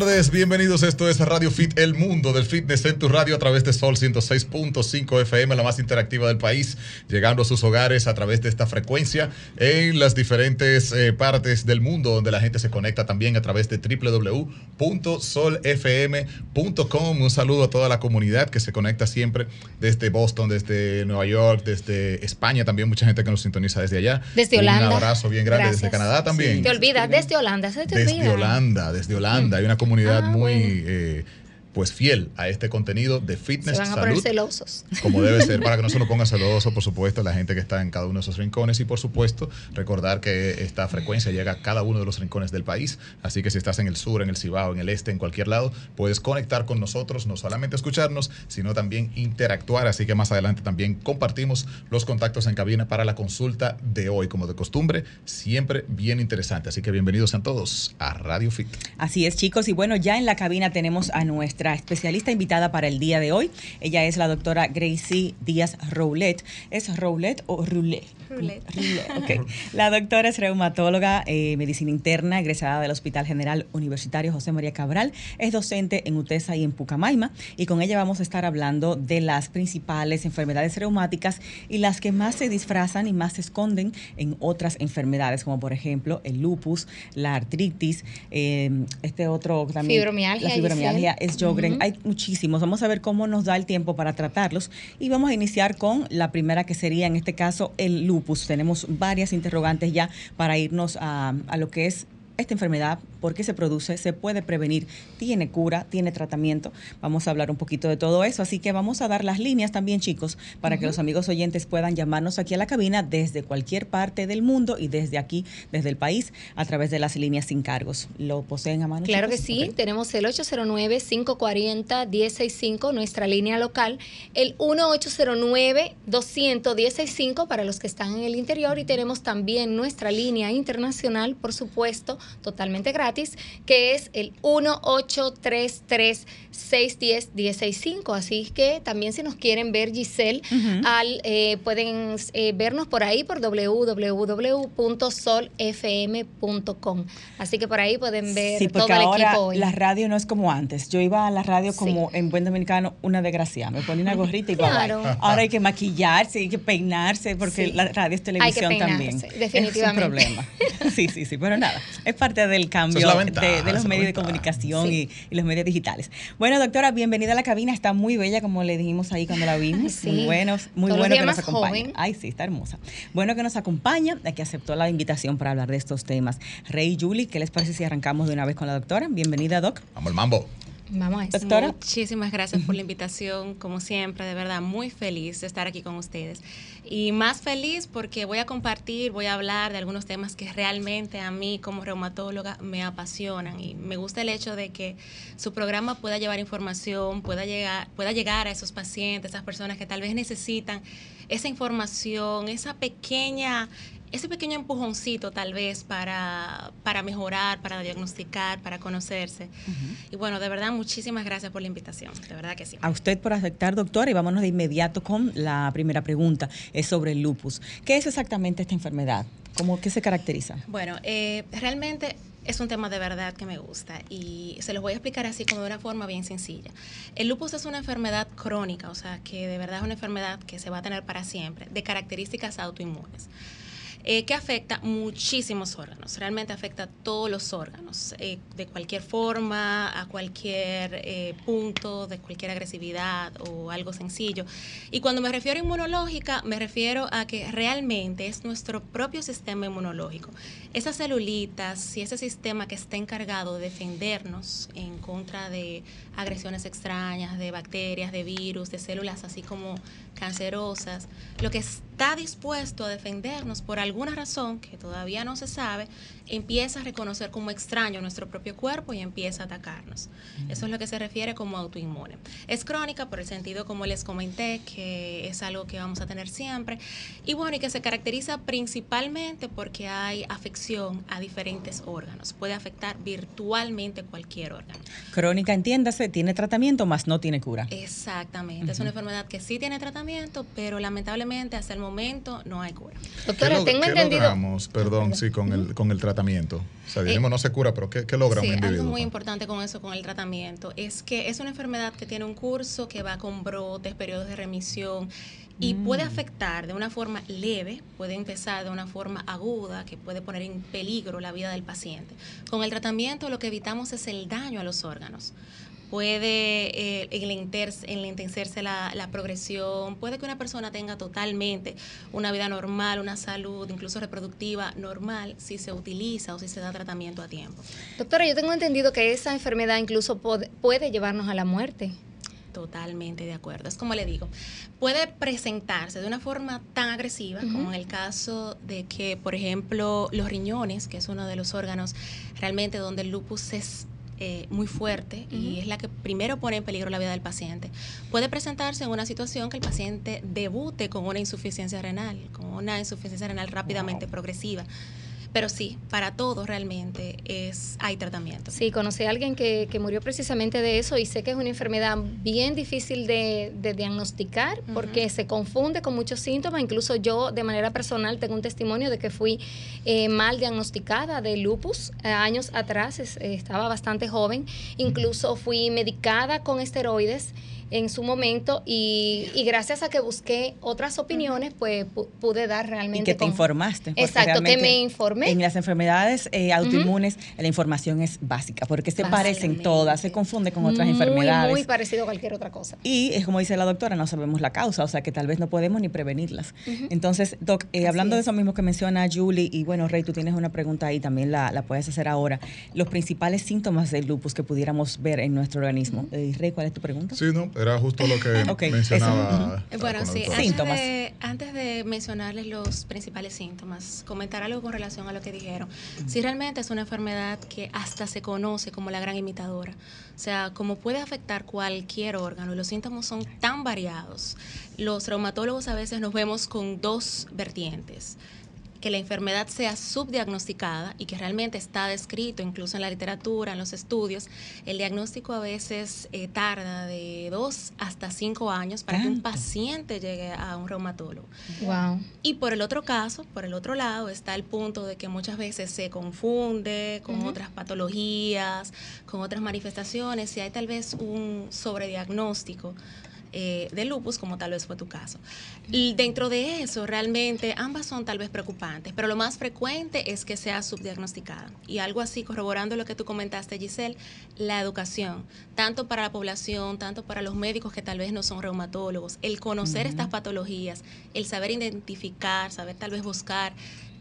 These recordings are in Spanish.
tardes, bienvenidos. Esto es Radio Fit, el mundo del fitness en tu radio a través de Sol 106.5 FM, la más interactiva del país, llegando a sus hogares a través de esta frecuencia en las diferentes eh, partes del mundo donde la gente se conecta también a través de www.solfm.com. Un saludo a toda la comunidad que se conecta siempre desde Boston, desde Nueva York, desde España, también mucha gente que nos sintoniza desde allá. Desde Holanda. Un abrazo bien grande desde Canadá también. Te olvidas, desde Holanda, se te Desde olvida. Holanda, desde Holanda. Hay una comunidad Ah, muy bueno. eh, pues fiel a este contenido de Se fitness, van a poner salud, celosos. como debe ser, para que no se lo ponga celoso, por supuesto, la gente que está en cada uno de esos rincones y por supuesto recordar que esta frecuencia llega a cada uno de los rincones del país, así que si estás en el sur, en el Cibao, en el este, en cualquier lado, puedes conectar con nosotros, no solamente escucharnos, sino también interactuar, así que más adelante también compartimos los contactos en cabina para la consulta de hoy, como de costumbre, siempre bien interesante, así que bienvenidos sean todos a Radio Fit. Así es, chicos. Y bueno, ya en la cabina tenemos a nuestra especialista invitada para el día de hoy. Ella es la doctora Gracie Díaz Roulet. ¿Es Roulet o Roulet? Roulet. Roulet, ok. La doctora es reumatóloga, eh, medicina interna, egresada del Hospital General Universitario José María Cabral. Es docente en UTESA y en Pucamaima. Y con ella vamos a estar hablando de las principales enfermedades reumáticas y las que más se disfrazan y más se esconden en otras enfermedades, como por ejemplo el lupus, la artritis, eh, este otro también. Fibromialgia, La fibromialgia Giselle. Hay muchísimos. Vamos a ver cómo nos da el tiempo para tratarlos. Y vamos a iniciar con la primera que sería, en este caso, el lupus. Tenemos varias interrogantes ya para irnos a, a lo que es esta enfermedad, por qué se produce, se puede prevenir, tiene cura, tiene tratamiento. Vamos a hablar un poquito de todo eso. Así que vamos a dar las líneas también, chicos, para que los amigos oyentes puedan llamarnos aquí a la cabina desde cualquier parte del mundo y desde aquí, desde el país, a través de las líneas sin cargos. ¿Lo poseen a mano? Claro que sí, tenemos el 809-540-165, nuestra línea local, el 1809-200-165 para los que están en el interior y tenemos también nuestra línea internacional, por supuesto, totalmente gratis, que es el 1833-610-165. Así que también si nos quieren ver, Giselle, al, eh, pueden eh, vernos por ahí por www.solfm.com. Así que por ahí pueden ver Sí, todo porque el ahora equipo hoy. la radio no es como antes. Yo iba a la radio como en buen dominicano, una desgraciada. Me ponía una gorrita y bye, bye. Claro. Ahora hay que maquillarse, hay que peinarse, porque Sí. la radio es televisión peinarse, también. definitivamente. Es un problema. Sí, sí, sí, pero nada. Es parte del cambio es ventaja, de, los medios de comunicación Sí. y, y los medios digitales. Bueno, doctora, bienvenida a la cabina. Está muy bella, como le dijimos ahí cuando la vimos. Sí. Muy buenos, muy Todos los bueno que nos joven. Ay, sí, está hermosa. Bueno que nos acompaña, que aceptó la invitación para hablar de estos temas. Rey y Julie, ¿qué les parece si arrancamos de una vez con la doctora? Bienvenida, Doc. Vamos al mambo. Vamos a eso. Doctora. Muchísimas gracias por la invitación, como siempre, de verdad, muy feliz de estar aquí con ustedes. Y más feliz porque voy a compartir, voy a hablar de algunos temas que realmente a mí como reumatóloga me apasionan y me gusta el hecho de que su programa pueda llevar información, pueda llegar, pueda llegar a esos pacientes, esas personas que tal vez necesitan esa información, esa pequeña ese pequeño empujoncito tal vez para, para mejorar, para diagnosticar, para conocerse. Y bueno, de verdad, muchísimas gracias por la invitación, de verdad que sí. A usted por aceptar, doctora, y vámonos de inmediato con la primera pregunta. Es sobre el lupus. ¿Qué es exactamente esta enfermedad? ¿Cómo qué se caracteriza? Bueno, eh, realmente es un tema de verdad que me gusta y se los voy a explicar así como de una forma bien sencilla. El lupus es una enfermedad crónica, o sea, que de verdad es una enfermedad que se va a tener para siempre, de características autoinmunes. Eh, que afecta muchísimos órganos, realmente afecta a todos los órganos, eh, de cualquier forma, a cualquier eh, punto, de cualquier agresividad o algo sencillo. Y cuando me refiero a inmunológica, me refiero a que realmente es nuestro propio sistema inmunológico. Esas celulitas y ese sistema que está encargado de defendernos en contra de agresiones extrañas, de bacterias, de virus, de células así como cancerosas, lo que está dispuesto a defendernos por alguna razón que todavía no se sabe, empieza a reconocer como extraño nuestro propio cuerpo y empieza a atacarnos. Eso es lo que se refiere como autoinmune. Es crónica por el sentido como les comenté, que es algo que vamos a tener siempre. Y bueno, y que se caracteriza principalmente porque hay afección a diferentes órganos. Puede afectar virtualmente cualquier órgano. Crónica, entiéndase, tiene tratamiento, más no tiene cura. Exactamente. Es una enfermedad que sí tiene tratamiento, pero lamentablemente hasta el momento no hay cura. Doctora, ¿Qué, tengo qué entendido. logramos, perdón, sí, con el, con el tratamiento? O sea, dijimos no se cura, pero ¿qué, qué logra Sí, un individuo? algo muy importante con eso, con el tratamiento, es que es una enfermedad que tiene un curso que va con brotes, periodos de remisión y puede afectar de una forma leve, puede empezar de una forma aguda que puede poner en peligro la vida del paciente. Con el tratamiento lo que evitamos es el daño a los órganos. Puede eh, enlentecerse la, la progresión, puede que una persona tenga totalmente una vida normal, una salud, incluso reproductiva normal, si se utiliza o si se da tratamiento a tiempo. Doctora, yo tengo entendido que esa enfermedad incluso puede llevarnos a la muerte. Totalmente de acuerdo. Es como le digo, puede presentarse de una forma tan agresiva como en el caso de que, por ejemplo, los riñones, que es uno de los órganos realmente donde el lupus es eh, muy fuerte y es la que primero pone en peligro la vida del paciente, puede presentarse en una situación que el paciente debute con una insuficiencia renal, con una insuficiencia renal rápidamente progresiva. Pero sí, para todo realmente es, hay tratamiento. Sí, conocí a alguien que, que murió precisamente de eso y sé que es una enfermedad bien difícil de, de diagnosticar porque se confunde con muchos síntomas. Incluso yo de manera personal tengo un testimonio de que fui eh, mal diagnosticada de lupus eh, años atrás, es- eh, estaba bastante joven. Incluso fui medicada con esteroides en su momento y, y gracias a que busqué otras opiniones, pues pu- pude dar Y realmente... que te con- informaste. Exacto, que me informé. En las enfermedades eh, autoinmunes, la información es básica, porque se parecen todas, se confunde con otras muy, enfermedades. Muy parecido a cualquier otra cosa. Y es como dice la doctora, no sabemos la causa, o sea que tal vez no podemos ni prevenirlas. Entonces, Doc, eh, hablando de es. eso mismo que menciona Julie, y bueno, Rey, tú tienes una pregunta ahí, también la, la puedes hacer ahora. Los principales síntomas del lupus que pudiéramos ver en nuestro organismo. Eh, Rey, ¿cuál es tu pregunta? Sí, no, era justo lo que Ok, mencionaba. Eh, Bueno, sí, doctora. antes Síntomas. de, antes de mencionarles los principales síntomas, comentar algo con relación a lo que dijeron. Si realmente es una enfermedad que hasta se conoce como la gran imitadora, o sea, como puede afectar cualquier órgano, y los síntomas son tan variados. Los reumatólogos a veces nos vemos con dos vertientes que la enfermedad sea subdiagnosticada y que realmente está descrito incluso en la literatura, en los estudios, el diagnóstico a veces eh, tarda de dos hasta cinco años para que un paciente llegue a un reumatólogo. Wow. Y por el otro caso, por el otro lado, está el punto de que muchas veces se confunde con otras patologías, con otras manifestaciones, y hay tal vez un sobrediagnóstico eh, de lupus, como tal vez fue tu caso. Y dentro de eso, realmente ambas son tal vez preocupantes, pero lo más frecuente es que sea subdiagnosticada. Y algo así, corroborando lo que tú comentaste, Giselle, la educación, tanto para la población, tanto para los médicos que tal vez no son reumatólogos, el conocer estas patologías, el saber identificar, saber tal vez buscar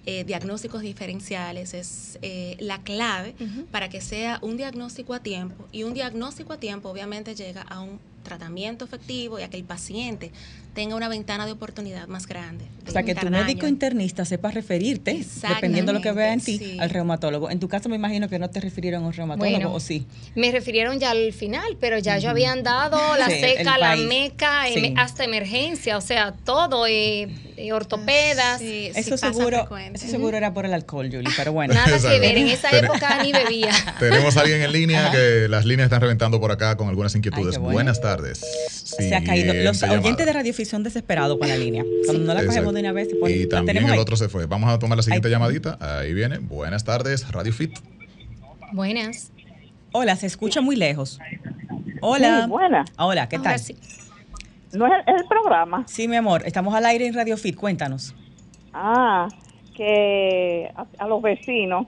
eh, diagnósticos diferenciales es eh, la clave para que sea un diagnóstico a tiempo. Y un diagnóstico a tiempo obviamente llega a un tratamiento efectivo y a que el paciente tenga una ventana de oportunidad más grande. de O sea, que tu médico internista sepa referirte, dependiendo de lo que vea en ti, sí. al reumatólogo. En tu caso me imagino que no te refirieron a un reumatólogo, Bueno. ¿o sí? Me refirieron ya al final, pero ya yo habían dado la Sí, seca, la meca, Sí. em- hasta emergencia, o sea, todo, eh, eh, ortopedas. Sí, sí Eso seguro, eso seguro era por el alcohol, Julie, pero bueno. Nada que ver, en esa época ni bebía. Tenemos a alguien en línea Ajá. que las líneas están reventando por acá con algunas inquietudes. Ay, qué bueno. Buenas tardes. Se ha caído. Los oyentes de. Radio Desesperados con la línea. Cuando no la Exacto. cogemos de una vez, se pone, Y la también el ahí. otro se fue. Vamos a tomar la siguiente Ahí. llamadita. Ahí viene. Buenas tardes, Radio Fit. Buenas. Hola, se escucha muy lejos. Hola. Sí, buena. Hola, ¿qué Ahora tal? sí. No es el, es el programa. Sí, mi amor, estamos al aire en Radio Fit, cuéntanos. Ah, que a, a los vecinos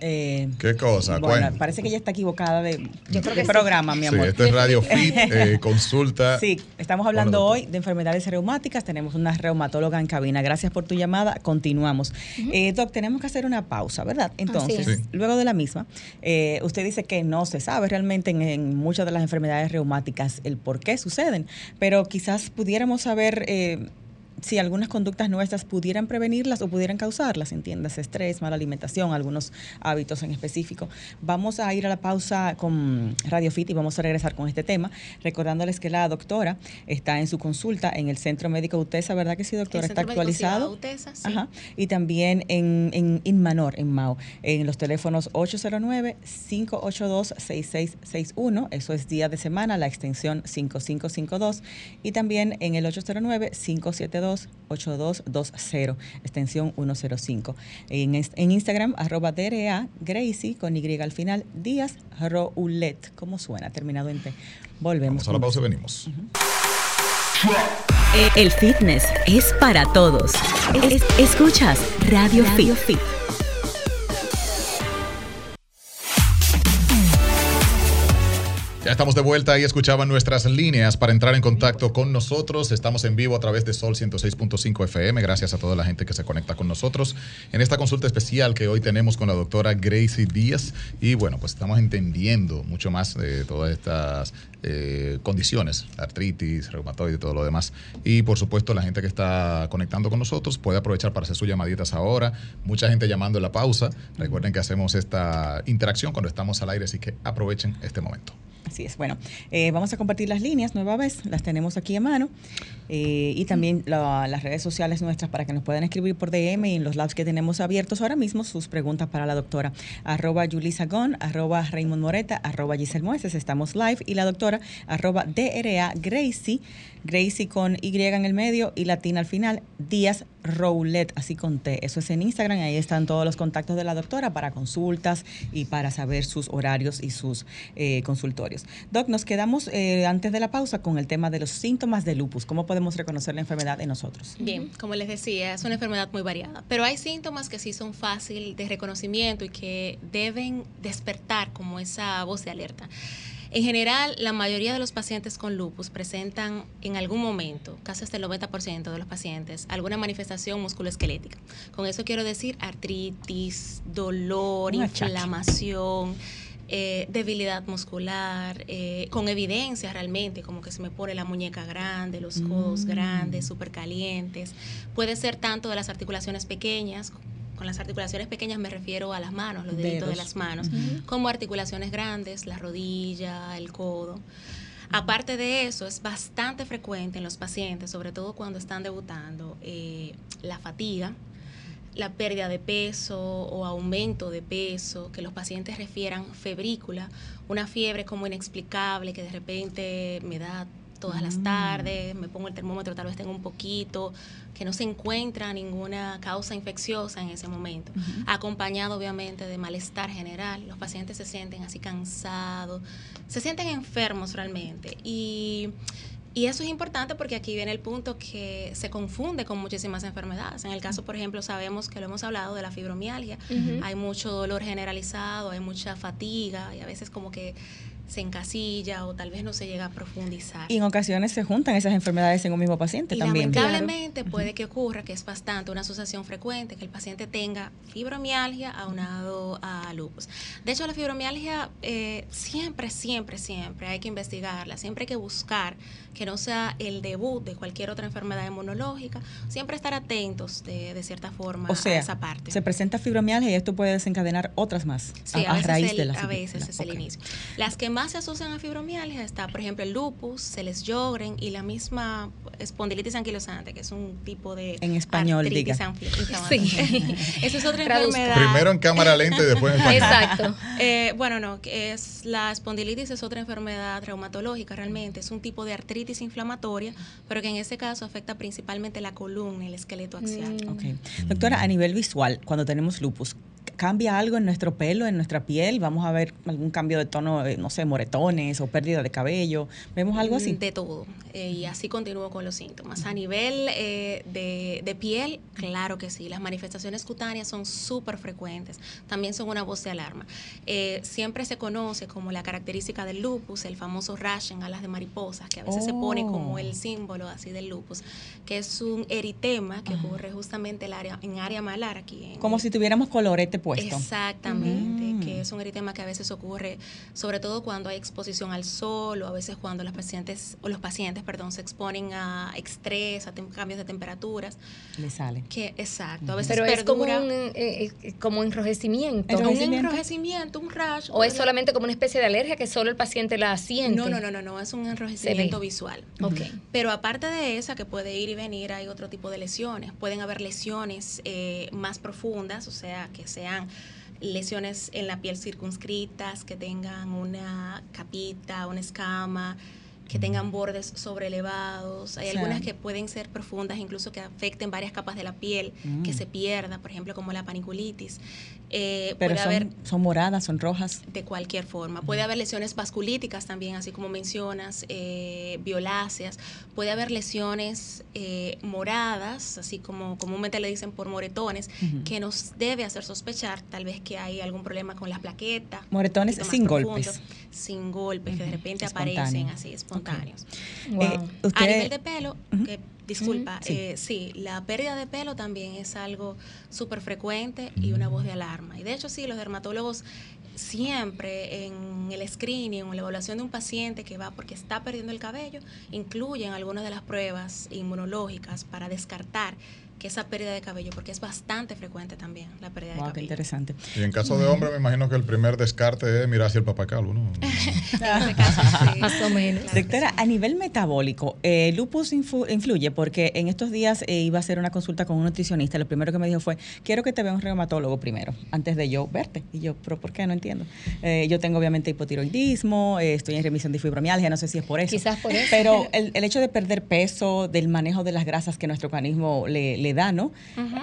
Eh, ¿Qué cosa? bueno, parece que ella está equivocada de, Yo creo de que sí. programa, mi Sí, amor. esto es Radio Fit, eh, consulta. Sí, estamos hablando hoy de enfermedades reumáticas. Tenemos una reumatóloga en cabina. Gracias por tu llamada. Continuamos. Eh, doc, tenemos que hacer una pausa, ¿verdad? Entonces, es. Sí. luego de la misma, eh, usted dice que no se sabe realmente en, en muchas de las enfermedades reumáticas el por qué suceden, pero quizás pudiéramos saber... si algunas conductas nuestras pudieran prevenirlas o pudieran causarlas, entiendas, estrés, mala alimentación, algunos hábitos en específico. Vamos a ir a la pausa con Radio Fit y vamos a regresar con este tema, recordándoles que la doctora está en su consulta en el Centro Médico UTESA, ¿verdad que sí, doctora? El Está actualizado. UTESA, sí. Ajá. Y también en, en Inmanor, en Mao, en los teléfonos 809-582-6661, eso es día de semana, la extensión 5552, y también en el 809-572-8220, extensión 105. En, en Instagram, arroba DRA, Gracie, con Y al final, Díaz Roulet, ¿cómo suena? Terminado en T. Volvemos. Vamos a la pausa y venimos. El fitness es para todos. Es- escuchas Radio, Fit. Ya estamos de vuelta y escuchaban nuestras líneas para entrar en contacto con nosotros. Estamos en vivo a través de Sol 106.5 FM. Gracias a toda la gente que se conecta con nosotros en esta consulta especial que hoy tenemos con la doctora Gracie Díaz. Y bueno, pues estamos entendiendo mucho más de todas estas eh, condiciones, artritis, reumatoide y todo lo demás. Y por supuesto, la gente que está conectando con nosotros puede aprovechar para hacer sus llamaditas ahora. Mucha gente llamando en la pausa. Recuerden que hacemos esta interacción cuando estamos al aire, así que aprovechen este momento. Así es. Bueno, eh, vamos a compartir las líneas nueva vez, las tenemos aquí a mano. eh, y también la- las redes sociales nuestras para que nos puedan escribir por DM y en los labs que tenemos abiertos ahora mismo sus preguntas para la doctora. Arroba Yulisa Gon, arroba Raymond Moreta, arroba Giselle Mueces, estamos live. Y la doctora, arroba DRA Gracie, Gracie con Y en el medio y latina al final, Díaz Roulet, así con T. Eso es en Instagram, ahí están todos los contactos de la doctora para consultas y para saber sus horarios y sus eh, consultorios. Doc, nos quedamos eh, antes de la pausa con el tema de los síntomas de lupus. ¿Cómo podemos reconocer la enfermedad en nosotros? Bien, como les decía, es una enfermedad muy variada, pero hay síntomas que sí son fácil de reconocimiento y que deben despertar como esa voz de alerta. En general, la mayoría de los pacientes con lupus presentan en algún momento, casi hasta el 90% de los pacientes, alguna manifestación musculoesquelética. Con eso quiero decir artritis, dolor, inflamación, eh, debilidad muscular, eh, con evidencia realmente, como que se me pone la muñeca grande, los codos Mm. grandes, súper calientes. Puede ser tanto de las articulaciones pequeñas, con las articulaciones pequeñas me refiero a las manos, los deditos de las manos, como articulaciones grandes, la rodilla, el codo. Aparte de eso, es bastante frecuente en los pacientes, sobre todo cuando están debutando, eh, la fatiga, la pérdida de peso o aumento de peso, que los pacientes refieran febrícula, una fiebre como inexplicable que de repente me da todas las tardes, me pongo el termómetro, tal vez tengo un poquito, que no se encuentra ninguna causa infecciosa en ese momento, acompañado obviamente de malestar general, los pacientes se sienten así cansados, se sienten enfermos realmente y y eso es importante porque aquí viene el punto que se confunde con muchísimas enfermedades. En el caso, por ejemplo, sabemos que lo hemos hablado de la fibromialgia. Ujú. Hay mucho dolor generalizado, hay mucha fatiga y a veces como que se encasilla o tal vez no se llega a profundizar. Y en ocasiones se juntan esas enfermedades en un mismo paciente Y también. lamentablemente puede que ocurra, que es bastante una asociación frecuente, que el paciente tenga fibromialgia aunado a lupus. De hecho, la fibromialgia eh, siempre, siempre, siempre hay que investigarla, siempre hay que buscar que no sea el debut de cualquier otra enfermedad inmunológica, siempre estar atentos de, de cierta forma O sea, a esa parte. se presenta fibromialgia y esto puede desencadenar otras más Sí, a, a, raíz el- de la a veces es el Ok. inicio. Las que más se asocian a fibromialgia está, por ejemplo, el lupus, el Sjögren y la misma espondilitis anquilosante, que es un tipo de En español, diga. inflamatoria. Esa es otra Traduzca. enfermedad. Primero en cámara lenta y después en español. Exacto. Eh, bueno, no, es la espondilitis es otra enfermedad reumatológica realmente, es un tipo de artritis inflamatoria, pero que en este caso afecta principalmente la columna el esqueleto axial. Mm. Ok. Doctora, a nivel visual, cuando tenemos lupus, ¿cambia algo en nuestro pelo, en nuestra piel? ¿Vamos a ver algún cambio de tono, eh, no sé, moretones o pérdida de cabello? ¿Vemos algo así? De todo. Eh, y así continúo con los síntomas. A nivel eh, de, de piel, claro que sí. Las manifestaciones cutáneas son súper frecuentes. También son una voz de alarma. Eh, siempre se conoce como la característica del lupus, el famoso rash en alas de mariposas, que a veces se pone como Oh. el símbolo así del lupus, que es un eritema que ocurre justamente el área, en área malar aquí. en- Como si tuviéramos colorete puesto. Exactamente, Mm. que es un eritema que a veces ocurre, sobre todo cuando hay exposición al sol o a veces cuando los pacientes o los pacientes, perdón, se exponen a estrés, a cambios de temperaturas, Le sale. que exacto, a veces Pero es como perdura un eh, eh, como enrojecimiento. un enrojecimiento. enrojecimiento, un rash ¿O es solamente como una especie de alergia que solo el paciente la siente? no, no, no, no, no, es un enrojecimiento visual. Ok. Pero aparte de esa, que puede ir y venir, hay otro tipo de lesiones. Pueden haber lesiones eh, más profundas, o sea, que sean lesiones en la piel circunscritas, que tengan una capita, una escama, que tengan bordes sobrelevados. Hay Sí. algunas que pueden ser profundas, incluso que afecten varias capas de la piel, que Mm. se pierda, por ejemplo, como la paniculitis. Eh, Pero puede son, haber son moradas, son rojas. de cualquier forma. Puede haber lesiones vasculíticas también, así como mencionas, eh, violáceas. Puede haber lesiones eh, moradas, así como comúnmente le dicen por moretones, que nos debe hacer sospechar tal vez que hay algún problema con las plaquetas. Moretones sin profundo, golpes. Sin golpes, que de repente Espontáneo. aparecen así, espontáneos. Wow. Eh, A nivel de pelo, que, disculpa, sí. eh, sí, la pérdida de pelo también es algo súper frecuente y una voz de alarma. Y de hecho, sí, los dermatólogos siempre en el screening o en la evaluación de un paciente que va porque está perdiendo el cabello, incluyen algunas de las pruebas inmunológicas para descartar que esa pérdida de cabello, porque es bastante frecuente también la pérdida de Wow, qué cabello. interesante. Y en caso de hombre, me imagino que el primer descarte es mirar hacia el papá calvo, ¿no? En ese caso, sí. Más o menos. Claro Doctora, sí. a nivel metabólico, eh, ¿lupus influye? Porque en estos días eh, iba a hacer una consulta con un nutricionista. Lo primero que me dijo fue, quiero que te vea un reumatólogo primero, antes de yo verte. Y yo, ¿pero por qué? No entiendo. Eh, yo tengo obviamente hipotiroidismo, eh, estoy en remisión de fibromialgia, no sé si es por eso. Quizás por eso. Pero el, el hecho de perder peso, del manejo de las grasas que nuestro organismo le, le da, ¿no?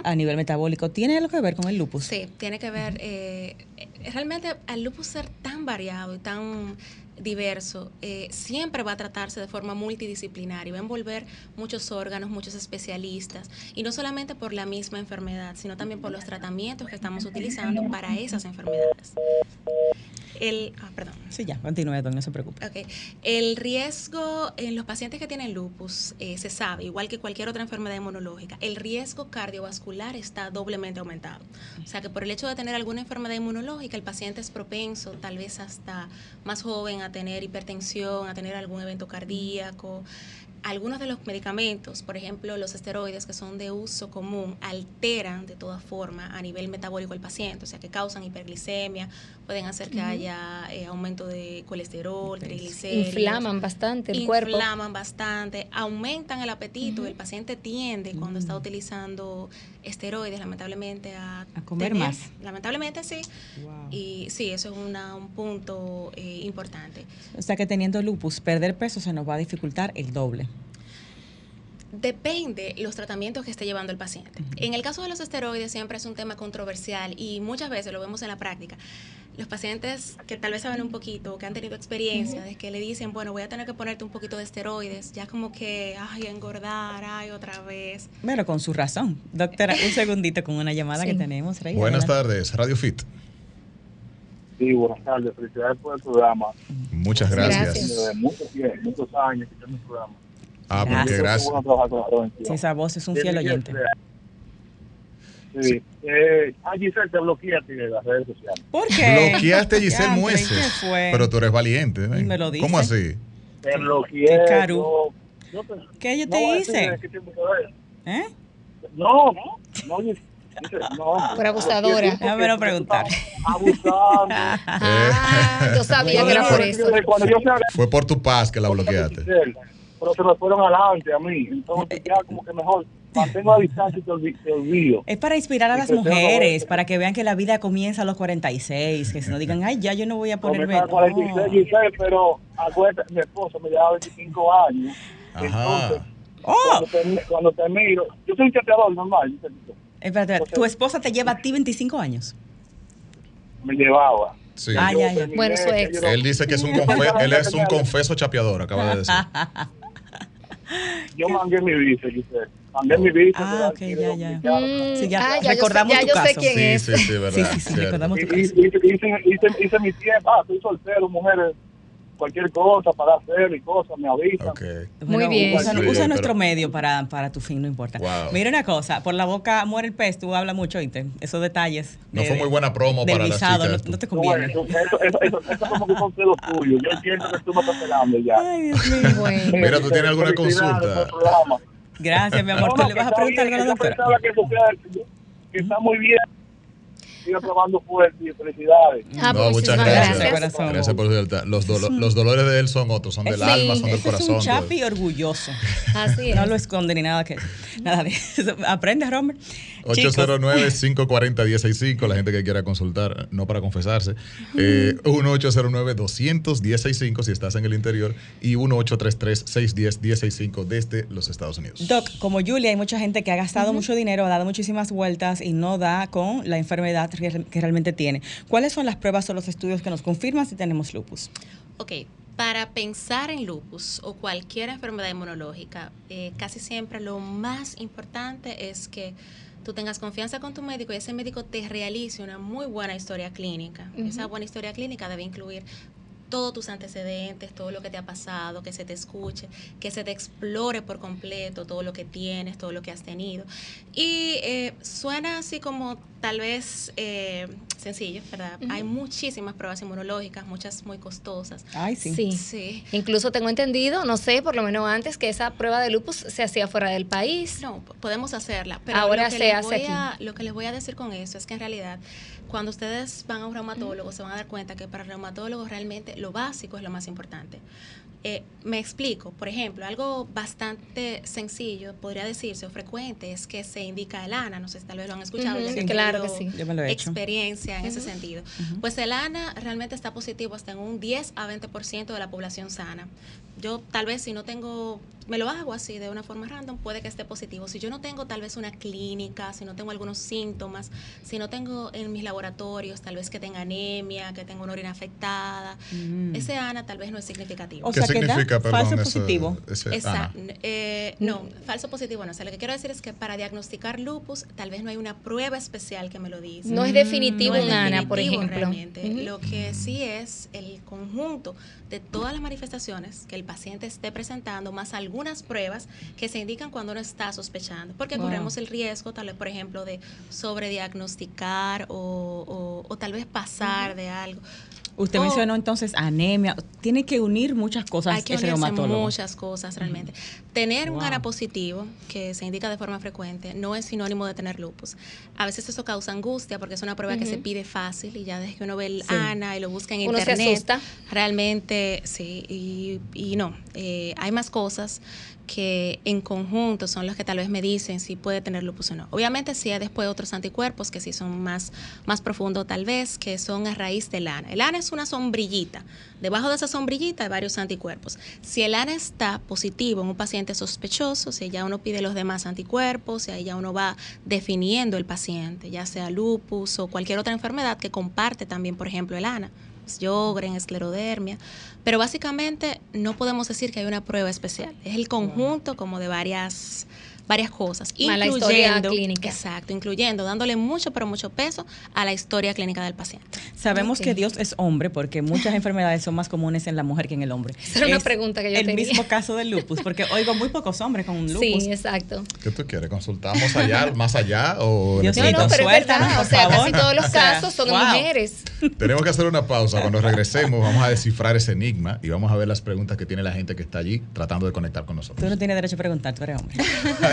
A nivel metabólico, ¿tiene algo que ver con el lupus? Sí, tiene que ver, eh, eh, realmente al lupus ser tan variado y tan diverso, eh, siempre va a tratarse de forma multidisciplinaria, va a envolver muchos órganos, muchos especialistas, y no solamente por la misma enfermedad, sino también por los tratamientos que estamos utilizando para esas enfermedades. El, ah, perdón. Sí, ya, continúe, don, no se preocupe. Ok. El riesgo en los pacientes que tienen lupus eh, se sabe, igual que cualquier otra enfermedad inmunológica, el riesgo cardiovascular está doblemente aumentado. O sea que por el hecho de tener alguna enfermedad inmunológica, el paciente es propenso, tal vez hasta más joven, a tener hipertensión, a tener algún evento cardíaco. Algunos de los medicamentos, por ejemplo los esteroides que son de uso común, alteran de toda forma a nivel metabólico al paciente, o sea que causan hiperglicemia, pueden hacer que haya eh, aumento de colesterol, triglicéridos. Inflaman bastante el cuerpo. Inflaman bastante, aumentan el apetito. El paciente tiende, cuando está Mm. utilizando esteroides, lamentablemente, a, A comer tener- más. Lamentablemente sí. Y sí, eso es una- un punto eh, importante. O sea que teniendo lupus, perder peso se nos va a dificultar el doble. Depende los tratamientos que esté llevando el paciente. En el caso de los esteroides siempre es un tema controversial y muchas veces lo vemos en la práctica. Los pacientes que tal vez saben un poquito, que han tenido experiencia, de que le dicen, bueno, voy a tener que ponerte un poquito de esteroides, ya como que, ay, engordar, ay, otra vez. Bueno, con su razón. Doctora, un segundito con una llamada Sí. que tenemos. Rey, Buenas adelante. tardes, Radio Fit. Sí, buenas tardes. Felicidades por el programa. Muchas gracias. Gracias. Desde muchos, años el programa. Ah, porque Gracias. gracias. Esa voz es un fiel que oyente. sea. Sí. Eh, ah, Giselle, te bloqueaste de las redes sociales. ¿Por qué? Bloqueaste a Giselle Mueces. ¿Qué fue? Pero tú eres valiente. ¿eh? Y me lo dice. ¿Cómo así? Te bloqueé. qué caro. yo- ¿Qué yo no te a hice? que. ¿Eh? No, no, no, Giselle, no. Por abusadora. Déjamelo preguntar. Abusando. Ah, yo sabía que era por eso. Fue por tu paz que la bloqueaste. Pero se me fueron adelante a mí. Entonces ya como que mejor mantengo a distancia y te olvi- te olvido. Es para inspirar a Y las mujeres, para que vean que la vida comienza a los 46, que si no digan, ay, ya yo no voy a ponerme... A 46, No. Giselle, pero acuérdate, mi esposo me llevaba 25 años. Ajá. Entonces, ¡Oh! cuando, te, cuando te miro, yo soy un chateador normal. Giselle. Espérate, espérate, ¿tu esposa te lleva a ti 25 años? me llevaba. Sí. Ya, ya. terminé, Bueno, su ex. Él dice que es un, confe- él es un confeso chapeador, acaba de decir. Yo mangué mi visa, Giselle. Mangué mi visa. Ah, ok, ya, ya. dominicano. Sí, ya ah, ya recordamos yo sé, tu yo sé caso. quién Sí, es. sí, sí, verdad. Sí, sí, sí, recordamos tu Y- caso. Hice, hice, hice, hice mi tiempo. Ah, estoy soltero, mujeres. Cualquier cosa para hacer y cosas, me avisan. Ok. Muy bien. Usa, Sí, usa pero- nuestro medio para, para tu fin, no importa. Wow. Mira una cosa, por la boca muere el pez, tú hablas mucho, ¿oíste? Esos detalles. No de- fue muy buena promo del para las visado, chicas. no, no te No, bueno, conviene. eso, eso, eso, eso como que son celos tuyos. Yo entiendo que tú me estás pelando ya. Ay, Dios mío. Bueno. Mira, ¿tú tienes alguna consulta? Gracias, mi amor. No, ¿Tú no, le vas a preguntar bien, algo a la doctora? pensaba que eso sea- que está muy bien. Siga trabajando fuerte y felicidades. Ah, no, pues muchas gracias. gracias. Gracias, por su lealtad. Los, dolo- los dolores de él son otros, son del Ese- alma, son del corazón. Es un chapi orgulloso. Así es. No lo esconde ni nada que nada de eso. Aprende, Robert. Chicos, 809-540-165, la gente que quiera consultar, no para confesarse. Eh, 1-809-200-165 si estás en el interior y 1-833-610-165 desde los Estados Unidos. Doc, como Julia, hay mucha gente que ha gastado mucho dinero, ha dado muchísimas vueltas y no da con la enfermedad que que realmente tiene. ¿Cuáles son las pruebas o los estudios que nos confirman si tenemos lupus? Ok, para pensar en lupus o cualquier enfermedad inmunológica, eh, casi siempre lo más importante es que tú tengas confianza con tu médico y ese médico te realice una muy buena historia clínica. Esa buena historia clínica debe incluir todos tus antecedentes, todo lo que te ha pasado, que se te escuche, que se te explore por completo todo lo que tienes, todo lo que has tenido. Y eh, suena así como tal vez eh, sencillo, ¿verdad? Hay muchísimas pruebas inmunológicas, muchas muy costosas. Ay, sí. Sí. Sí. Incluso tengo entendido, no sé, por lo menos antes, que esa prueba de lupus se hacía fuera del país. No, podemos hacerla, pero Ahora lo que se hace voy aquí. a- lo que les voy a decir con eso es que en realidad cuando ustedes van a un reumatólogo se van a dar cuenta que para el reumatólogo realmente lo básico es lo más importante. Eh, me explico, por ejemplo, algo bastante sencillo, podría decirse, o frecuente, es que se indica el ANA, no sé si tal vez lo han escuchado, sí, claro que sí. Yo me lo he hecho. experiencia en ese sentido. Pues el ANA realmente está positivo hasta en un 10 a 20% de la población sana. Yo tal vez si no tengo, me lo hago así de una forma random, puede que esté positivo. Si yo no tengo tal vez una clínica, si no tengo algunos síntomas, si no tengo en mis laboratorios tal vez que tenga anemia, que tenga una orina afectada, Mm. ese ANA tal vez no es significativo. O ¿Qué sea, que da significa, perdón, falso ese- positivo. ese Esa- eh, no, falso positivo no. O sea, lo que quiero decir es que para diagnosticar lupus, tal vez no hay una prueba especial que me lo dice. No es definitivo No un ANA, por ejemplo. realmente. Lo que sí es el conjunto de todas las manifestaciones que el paciente esté presentando, más algunas pruebas que se indican cuando uno está sospechando. Porque Wow. corremos el riesgo, tal vez, por ejemplo, de sobrediagnosticar o, o, o tal vez pasar de algo. Usted O- mencionó entonces anemia. Tiene que unir muchas cosas hay que ese unirse reumatólogo. muchas cosas realmente. Tener un. ANA positivo, que se indica de forma frecuente, no es sinónimo de tener lupus. A veces eso causa angustia porque es una prueba que se pide fácil y ya desde que uno ve el Sí. ANA y lo busca en Uno se internet, asusta. realmente sí, y, y no. Eh, hay más cosas que en conjunto son los que tal vez me dicen si puede tener lupus o no. Obviamente sí hay después otros anticuerpos que sí son más, más profundos tal vez, que son a raíz del ANA. El ANA es una sombrillita. Debajo de esa sombrillita hay varios anticuerpos. Si el ANA está positivo en un paciente sospechoso, si ya uno pide los demás anticuerpos, si ahí ya uno va definiendo el paciente, ya sea lupus o cualquier otra enfermedad que comparte también, por ejemplo, el ANA. Sjogren, esclerodermia, pero básicamente no podemos decir que hay una prueba especial. Es el conjunto como de varias varias cosas, Más la historia incluyendo clínica. exacto, incluyendo dándole mucho pero mucho peso a la historia clínica del paciente. Sabemos que Dios es hombre porque muchas enfermedades son más comunes en la mujer que en el hombre. Esa era una Es pregunta que yo El tenía. mismo caso del lupus, porque oigo muy pocos hombres con lupus. Sí, exacto. ¿Qué tú quieres? ¿Consultamos allá, más allá o Dios No, mío, no, pero es verdad. O sea, favor. casi todos los casos son wow. mujeres. Tenemos que hacer una pausa. Cuando regresemos vamos a descifrar ese enigma y vamos a ver las preguntas que tiene la gente que está allí tratando de conectar con Tú nosotros. no tienes derecho a preguntar, tú eres hombre.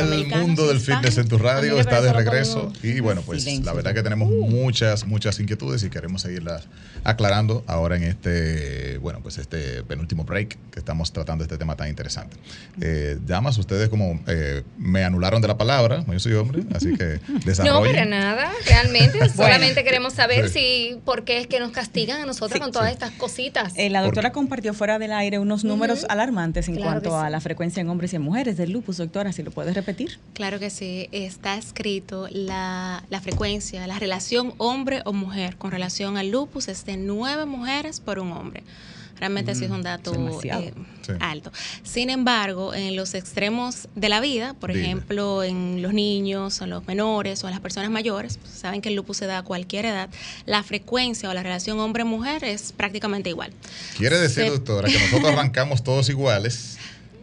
El mundo del fitness en tu radio está de regreso y bueno, pues Silencio. la verdad que tenemos muchas, muchas inquietudes y queremos seguirlas aclarando ahora en este, bueno, pues este penúltimo break que estamos tratando este tema tan interesante. Eh, damas, ustedes como eh, me anularon de la palabra, yo soy hombre, así que No, desarrollen. para nada, realmente. Solamente queremos saber Sí. si por qué es que nos castigan a nosotros Sí. con todas Sí. estas cositas. Eh, la doctora compartió fuera del aire unos números alarmantes en Claro cuanto a la frecuencia en hombres y en mujeres del lupus, doctora, si lo puedes repetir. Claro que sí, está escrito la, la frecuencia, la relación hombre o mujer con relación al lupus es de nueve mujeres por un hombre. Realmente sí es un dato demasiado. eh, Sí. alto. Sin embargo, en los extremos de la vida, por Dime. ejemplo, en los niños, en los menores o en las personas mayores, pues, saben que el lupus se da a cualquier edad, la frecuencia o la relación hombre-mujer es prácticamente igual. Quiere decir, Se- doctora, que nosotros arrancamos todos iguales,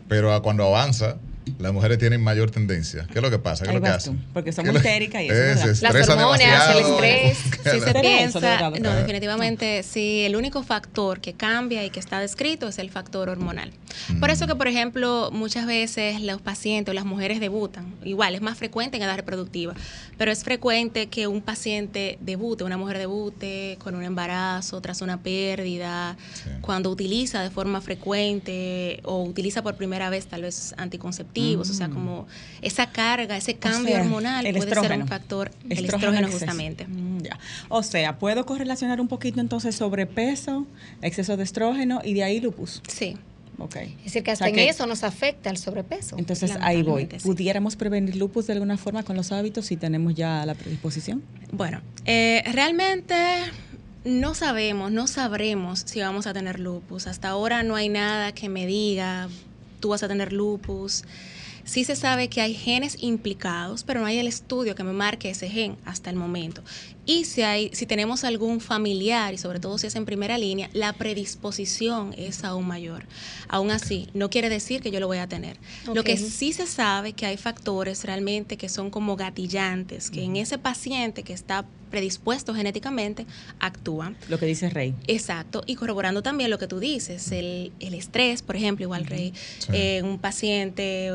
pero a cuando avanza, las mujeres tienen mayor tendencia. ¿Qué es lo que pasa? ¿Qué es lo que hacen? tú, porque ¿Qué somos es histéricas y eso, se Las hormonas, demasiado. el estrés. Sí, se piensa, no, definitivamente, sí, el único factor que cambia y que está descrito es el factor hormonal. Por Mm. eso que, por ejemplo, muchas veces los pacientes o las mujeres debutan, igual, es más frecuente en edad reproductiva, pero es frecuente que un paciente debute, una mujer debute con un embarazo, tras una pérdida, Sí. cuando utiliza de forma frecuente o utiliza por primera vez tal vez anticonceptivos, o sea, como esa carga, ese cambio Mm. sea, hormonal puede ser un factor, el Estrógeno justamente. Mm, ya. O sea, puedo correlacionar un poquito entonces sobrepeso, exceso de estrógeno y de ahí lupus. Sí. Ok. Es decir, que O hasta sea en que- eso nos afecta el sobrepeso. Entonces ahí voy. ¿Pudiéramos prevenir lupus de alguna forma con los hábitos si tenemos ya la predisposición? Bueno, eh, realmente no sabemos, no sabremos si vamos a tener lupus. Hasta ahora no hay nada que me diga, tú vas a tener lupus. Sí se sabe que hay genes implicados, pero no hay el estudio que me marque ese gen hasta el momento. Y si, hay, si tenemos algún familiar, y sobre todo si es en primera línea, la predisposición es aún mayor. Aún así, no quiere decir que yo lo voy a tener. Lo que sí se sabe que hay factores realmente que son como gatillantes, que en ese paciente que está predispuesto genéticamente actúan. Lo que dice Rey. Exacto, y corroborando también lo que tú dices, el, el estrés, por ejemplo, igual Rey, Sí. eh, un paciente,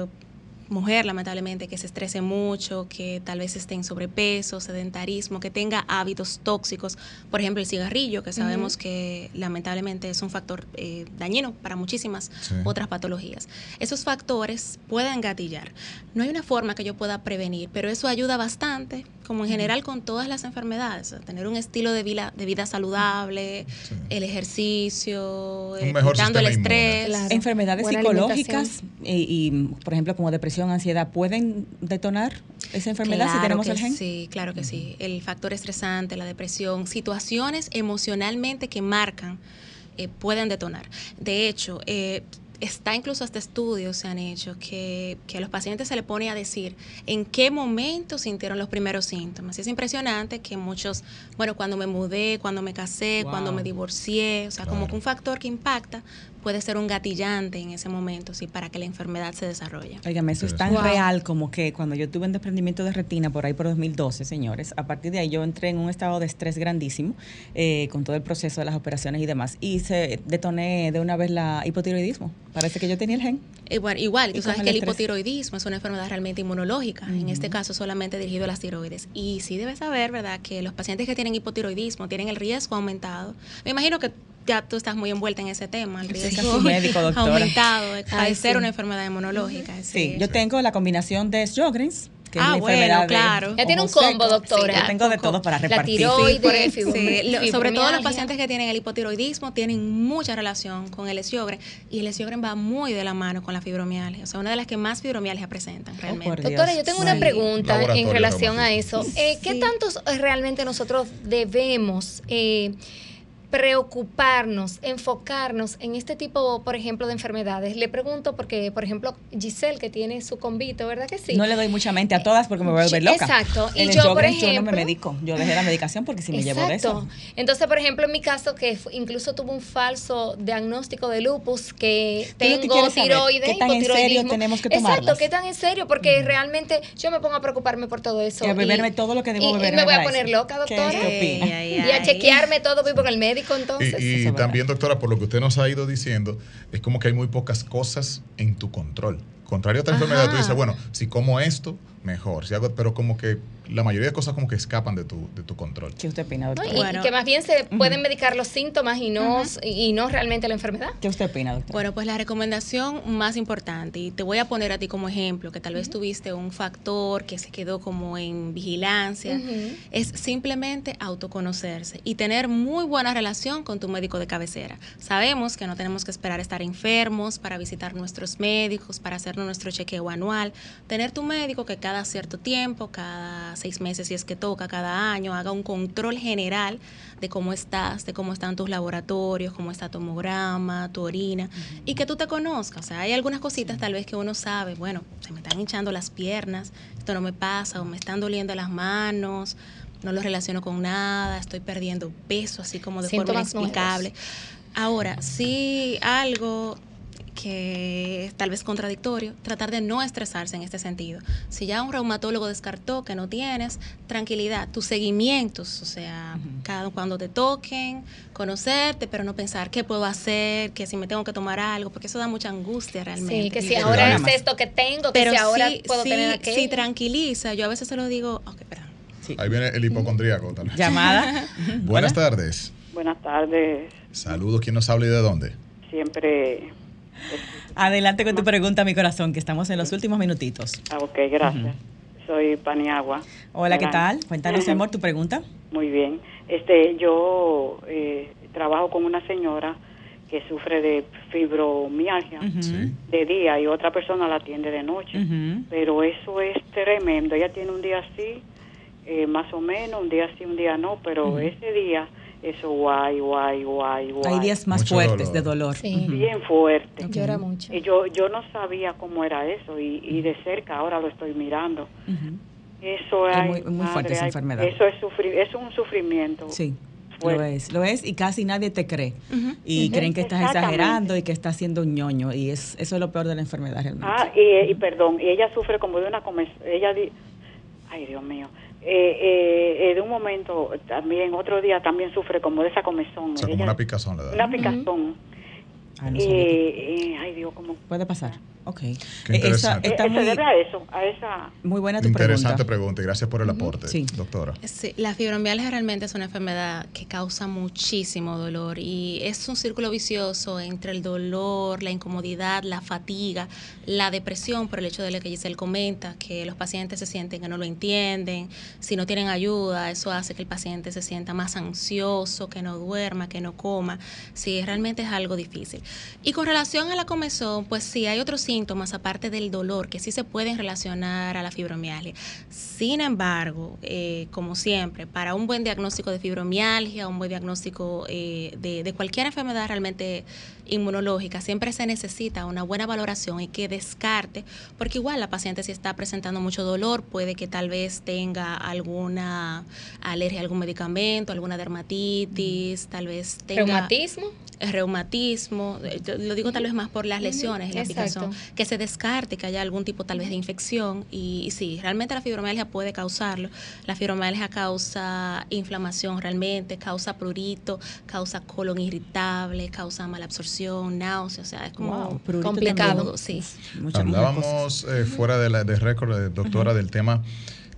mujer lamentablemente, que se estrese mucho, que tal vez esté en sobrepeso, sedentarismo, que tenga hábitos tóxicos, por ejemplo el cigarrillo, que sabemos que lamentablemente es un factor eh, dañino para muchísimas Sí. otras patologías. Esos factores pueden gatillar. No hay una forma que yo pueda prevenir, pero eso ayuda bastante, como en general con todas las enfermedades, a tener un estilo de vida, de vida saludable, Sí. el ejercicio, Un eh, el estrés. Claro. Enfermedades Buena psicológicas y, y, por ejemplo, como depresión, ansiedad, ¿pueden detonar esa enfermedad si tenemos el gen? Sí, claro que sí. El factor estresante, la depresión, situaciones emocionalmente que marcan eh, pueden detonar. De hecho, eh, está incluso hasta estudios se han hecho que, que a los pacientes se le pone a decir en qué momento sintieron los primeros síntomas. Y es impresionante que muchos, bueno, cuando me mudé, cuando me casé, Wow. cuando me divorcié, o sea, como que un factor que impacta puede ser un gatillante en ese momento, sí, para que la enfermedad se desarrolle. Óigame, eso es tan Wow. real como que cuando yo tuve un desprendimiento de retina por ahí por 2012, señores, a partir de ahí yo entré en un estado de estrés grandísimo eh, con todo el proceso de las operaciones y demás. Y se detoné de una vez la hipotiroidismo. Parece que yo tenía el gen. Igual, igual Y tú sabes el que el estrés. hipotiroidismo es una enfermedad realmente inmunológica, en este caso solamente dirigido a las tiroides. Y sí debes saber, ¿verdad?, que los pacientes que tienen hipotiroidismo tienen el riesgo aumentado. Me imagino que ya tú estás muy envuelta en ese tema, el Sí, riesgo casi médico, doctora. aumentado de Ay, padecer sí. una enfermedad inmunológica. Sí, sí. yo tengo la combinación de Sjogren's, que Ah, es la bueno, claro. Ya tiene un seco. combo, doctora. Sí, yo tengo de todo para La repartir. tiroides, por eso, fibromi- sí, lo- sobre todo los pacientes que tienen el hipotiroidismo tienen mucha relación con el Sjögren y el Sjögren va muy de la mano con la fibromialgia, o sea, una de las que más fibromialgia presentan realmente. por Dios. Doctora, yo tengo una Sí. pregunta en relación a eso. Eh, ¿Qué Sí. tantos eh, realmente nosotros debemos eh, preocuparnos, enfocarnos en este tipo, por ejemplo, de enfermedades? Le pregunto porque, por ejemplo, Giselle, que tiene su convito, ¿verdad que sí? No le doy mucha mente a todas porque me voy a volver loca. Exacto. Y el yo, por Sjogren's yo no me ejemplo- medico. Yo dejé la medicación porque si me llevo de eso. Entonces, por ejemplo, en mi caso, que incluso tuve un falso diagnóstico de lupus, que tengo tiroides, ¿qué tan en serio tenemos que Exacto, tomarlas? qué tan en serio, porque realmente yo me pongo a preocuparme por todo eso. Y a beberme todo lo que debo y- y beber me voy a poner loca, ¿Qué- doctora. qué Y a chequearme todo, voy con el médico, entonces. Y, y también, doctora, por lo que usted nos ha ido diciendo, es como que hay muy pocas cosas en tu control. contrario a otra enfermedad, tú dices, bueno, si como esto, mejor. Si hago, pero como que la mayoría de cosas como que escapan de tu, de tu control. ¿Qué usted opina, No, doctora? y, y que más bien se pueden medicar los síntomas y no, y no realmente la enfermedad. ¿Qué usted opina, doctora? Bueno, pues la recomendación más importante, y te voy a poner a ti como ejemplo, que tal vez tuviste un factor que se quedó como en vigilancia, es simplemente autoconocerse y tener muy buena relación con tu médico de cabecera. Sabemos que no tenemos que esperar estar enfermos para visitar nuestros médicos, para hacernos nuestro chequeo anual. Tener tu médico que cada cierto tiempo, cada seis meses si es que toca, cada año, haga un control general de cómo estás, de cómo están tus laboratorios, cómo está tu hemograma, tu orina, y que tú te conozcas. O sea, hay algunas cositas tal vez que uno sabe, bueno, se me están hinchando las piernas, esto no me pasa, o me están doliendo las manos, no lo relaciono con nada, estoy perdiendo peso así como de forma inexplicable. Ahora, sí algo que es tal vez contradictorio, tratar de no estresarse en este sentido. Si ya un reumatólogo descartó que no tienes, tranquilidad, tus seguimientos, o sea, cada cuando te toquen, conocerte, pero no pensar qué puedo hacer, que si me tengo que tomar algo, porque eso da mucha angustia realmente. Sí, que si ahora es esto que tengo, que pero si ahora sí, puedo sí, tener aquello. sí tranquiliza. Yo a veces se lo digo, ok, perdón. Ahí viene el hipocondríaco. tal vez. Llamada. Buenas tardes. Buenas tardes. Saludos. ¿Quién nos habla y de dónde? Siempre. Adelante con tu pregunta, mi corazón, que estamos en los últimos minutitos. Ah, ok, gracias. Soy Paniagua. Hola, ¿qué tal? Cuéntanos, amor, tu pregunta. Muy bien. Este, yo eh, trabajo con una señora que sufre de fibromialgia de día y otra persona la atiende de noche. Pero eso es tremendo. Ella tiene un día así, eh, más o menos, un día sí, un día no, pero ese día, eso guay, guay, guay, guay. Hay días más Mucho fuertes dolor. de dolor. Sí. Bien fuerte. Llora mucho. Y yo, yo no sabía cómo era eso y, y de cerca ahora lo estoy mirando. Eso Es ay, muy- muy fuerte esa enfermedad. Eso es, sufrir, es un sufrimiento. Sí, fuerte. lo es, lo es y casi nadie te cree. Y creen que estás exagerando y que estás siendo un ñoño y es eso es lo peor de la enfermedad realmente. Ah, y, y perdón, y ella sufre como de una comezón. Ella di- ay Dios mío, eh, eh, de un momento también, otro día también sufre como de esa comezón. O sea, como Ella- una picazón le da. Una picazón. Ah, no que- y, ay Dios, como... Puede pasar. Ok. Qué Eh, esa- interesante. Eh, está se muy, debe a eso, a esa... muy buena tu Interesante pregunta. pregunta y gracias por el aporte, Sí. doctora. Sí, la fibromialgia realmente es una enfermedad que causa muchísimo dolor y es un círculo vicioso entre el dolor, la incomodidad, la fatiga, la depresión por el hecho de lo que Giselle comenta, que los pacientes se sienten que no lo entienden, si no tienen ayuda, eso hace que el paciente se sienta más ansioso, que no duerma, que no coma, sí, realmente es algo difícil. Y con relación a la comezón, pues sí, hay otros síntomas aparte del dolor que sí se pueden relacionar a la fibromialgia. Sin embargo, eh, como siempre, para un buen diagnóstico de fibromialgia, un buen diagnóstico eh, de, de cualquier enfermedad realmente inmunológica, siempre se necesita una buena valoración y que descarte, porque igual la paciente si está presentando mucho dolor, puede que tal vez tenga alguna alergia a algún medicamento, alguna dermatitis, tal vez tenga Reumatismo. reumatismo, eh, yo lo digo tal vez más por las lesiones y la picazón, que se descarte que haya algún tipo tal vez de infección y, y sí, realmente la fibromialgia puede causarlo. La fibromialgia causa inflamación realmente, causa prurito, causa colon irritable, causa mala absorción, náuseas, o sea, es como Wow, complicado. también. sí. Muchas. Hablábamos eh, fuera de, la, de récord, eh, doctora, del tema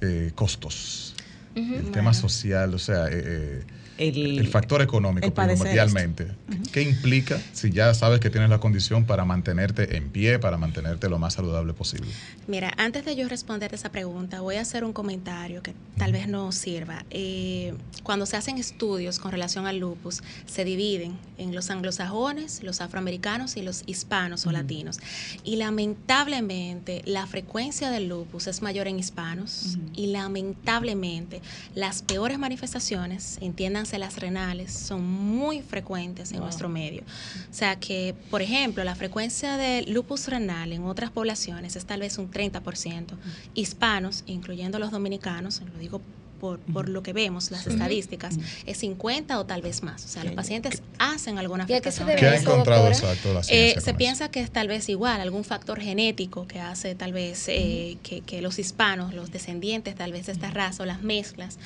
eh, costos, el tema social, o sea, eh, eh, El, el factor económico el primordialmente. ¿Qué implica si ya sabes que tienes la condición para mantenerte en pie, para mantenerte lo más saludable posible? Mira, antes de yo responderte esa pregunta, voy a hacer un comentario que tal vez no sirva. Eh, cuando se hacen estudios con relación al lupus, se dividen en los anglosajones, los afroamericanos y los hispanos o latinos. Y lamentablemente la frecuencia del lupus es mayor en hispanos y lamentablemente las peores manifestaciones, entiéndanse las renales, son muy frecuentes en nuestro medio. O sea que, por ejemplo, la frecuencia de lupus renal en otras poblaciones es tal vez un 30%. Hispanos, incluyendo los dominicanos, lo digo por, por lo que vemos, las estadísticas, es 50 o tal vez más. O sea, los pacientes hacen alguna ¿Y a qué se afectación. debe ¿Qué ha eso, encontrado doctora? exacto la Eh, ciencia? se con eso? piensa que es tal vez igual, algún factor genético que hace tal vez eh, que, que los hispanos, los descendientes tal vez de esta raza o las mezclas,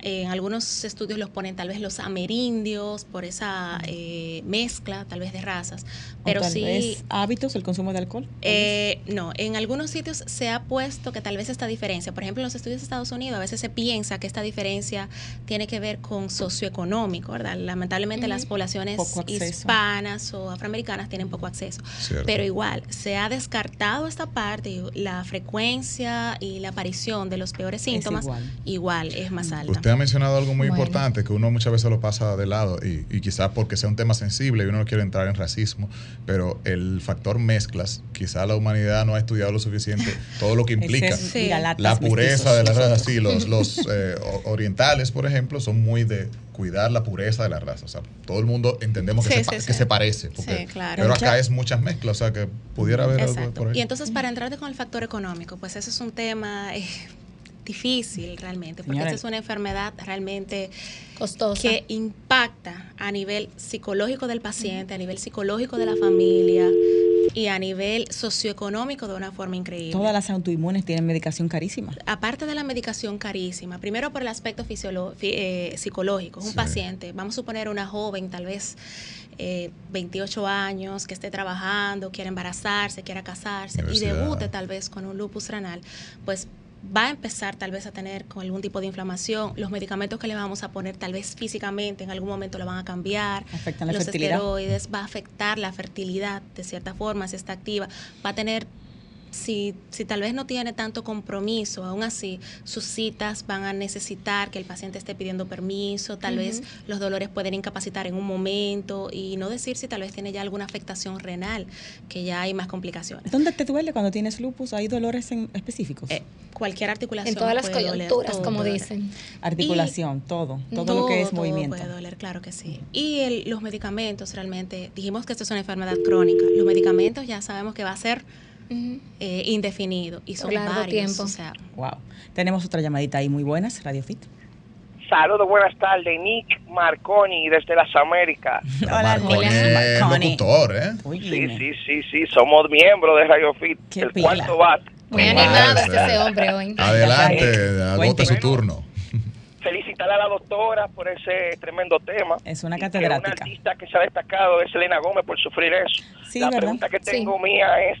En algunos estudios los ponen tal vez los amerindios por esa eh, mezcla tal vez de razas, pero o tal sí vez hábitos, el consumo de alcohol. eh, no, en algunos sitios se ha puesto que tal vez esta diferencia, por ejemplo, en los estudios de Estados Unidos, a veces se piensa que esta diferencia tiene que ver con socioeconómico, ¿verdad? Lamentablemente las poblaciones hispanas o afroamericanas tienen poco acceso. Cierto. Pero igual, se ha descartado esta parte y la frecuencia y la aparición de los peores síntomas igual. igual es más alta. Usted ha mencionado algo muy Bueno. importante que uno muchas veces lo pasa de lado y, y quizás porque sea un tema sensible y uno no quiere entrar en racismo, pero el factor mezclas, quizás la humanidad no ha estudiado lo suficiente todo lo que implica. Sí. La pureza de la raza, sí, los, los eh, orientales, por ejemplo, son muy de cuidar la pureza de la raza. O sea, todo el mundo entendemos que, Sí, se, pa- sí, que se parece. porque- Sí, claro. Pero acá es muchas mezclas, o sea, que pudiera haber algo Exacto. por ahí. Y entonces, para entrarte con el factor económico, pues eso es un tema eh, difícil realmente, porque Señora. esta es una enfermedad realmente Costosa. que impacta a nivel psicológico del paciente, a nivel psicológico de la familia y a nivel socioeconómico de una forma increíble. Todas las autoinmunes tienen medicación carísima. Aparte de la medicación carísima, primero por el aspecto eh, psicológico, un Sí. paciente, vamos a suponer una joven, tal vez eh, 28 años, que esté trabajando, quiere embarazarse, quiera casarse y debute tal vez con un lupus renal, pues va a empezar tal vez a tener con algún tipo de inflamación, los medicamentos que le vamos a poner tal vez físicamente en algún momento lo van a cambiar, Afectan la los fertilidad. esteroides, va a afectar la fertilidad de cierta forma, si está activa, va a tener si, si tal vez no tiene tanto compromiso, aún así sus citas van a necesitar que el paciente esté pidiendo permiso, tal vez los dolores pueden incapacitar en un momento y no decir si tal vez tiene ya alguna afectación renal, que ya hay más complicaciones. ¿Dónde te duele cuando tienes lupus? ¿Hay dolores en específicos? Eh, cualquier articulación. en todas las doler, coyunturas, todo como dicen. Articulación, todo. Todo, lo que es Todo movimiento. puede doler, claro que sí. Y el- los medicamentos realmente, dijimos que esto es una enfermedad crónica. Los medicamentos ya sabemos que va a ser Eh, indefinido y son largo varios. tiempo. O sea, Wow. Tenemos otra llamadita ahí muy buenas, Radio Fit. Saludos, buenas tardes. Nick Marconi desde las Américas. Hola, Marconi Nick es Marconi. locutor, ¿eh? Uy, Sí, sí, sí, sí, somos miembros de Radio Fit, Qué el pila. cuarto bat. Muy ¿Cómo animado es, este eh? ese hombre hoy. Adelante, agote su turno. Felicitar a la doctora por ese tremendo tema. Es una catedrática. Una artista que se ha destacado es Elena Gómez por sufrir eso. Sí, la ¿verdad? pregunta que Sí. tengo mía es,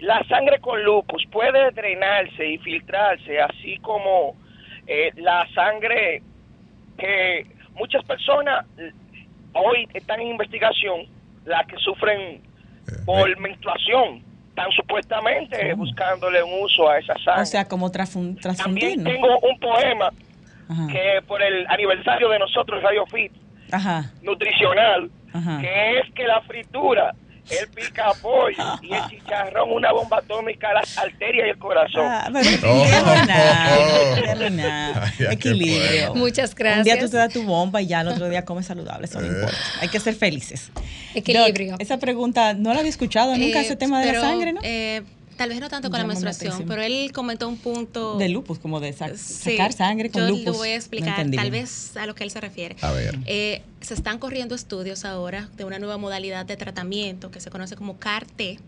¿la sangre con lupus puede drenarse y filtrarse así como eh, la sangre que muchas personas eh, hoy están en investigación, las que sufren Eh, por menstruación, están supuestamente buscándole un uso a esa sangre. O sea, como trasfun- transfundir, También ¿no? tengo un poema Ajá. que por el aniversario de nosotros, Radio Fit, Ajá. nutricional, Ajá. que es que la fritura, el pica pollo y el chicharrón, una bomba atómica a las arterias y el corazón. Ah, pero Oh. nada. Equilibrio. bueno. Muchas Un día tú gracias. te das tu bomba y ya el otro día comes saludable, eso no Eh. importa. Hay que ser felices. Equilibrio. Doc, esa pregunta no la había escuchado nunca, Eh, ese tema de pero, la sangre, ¿no? eh, tal vez no tanto con la menstruación, pero él comentó un punto... de lupus, como de sa- Sí, sacar sangre con yo lupus. lo voy a explicar, tal bien. vez a lo que él se refiere. A ver. Eh, se están corriendo estudios ahora de una nueva modalidad de tratamiento que se conoce como CAR-T,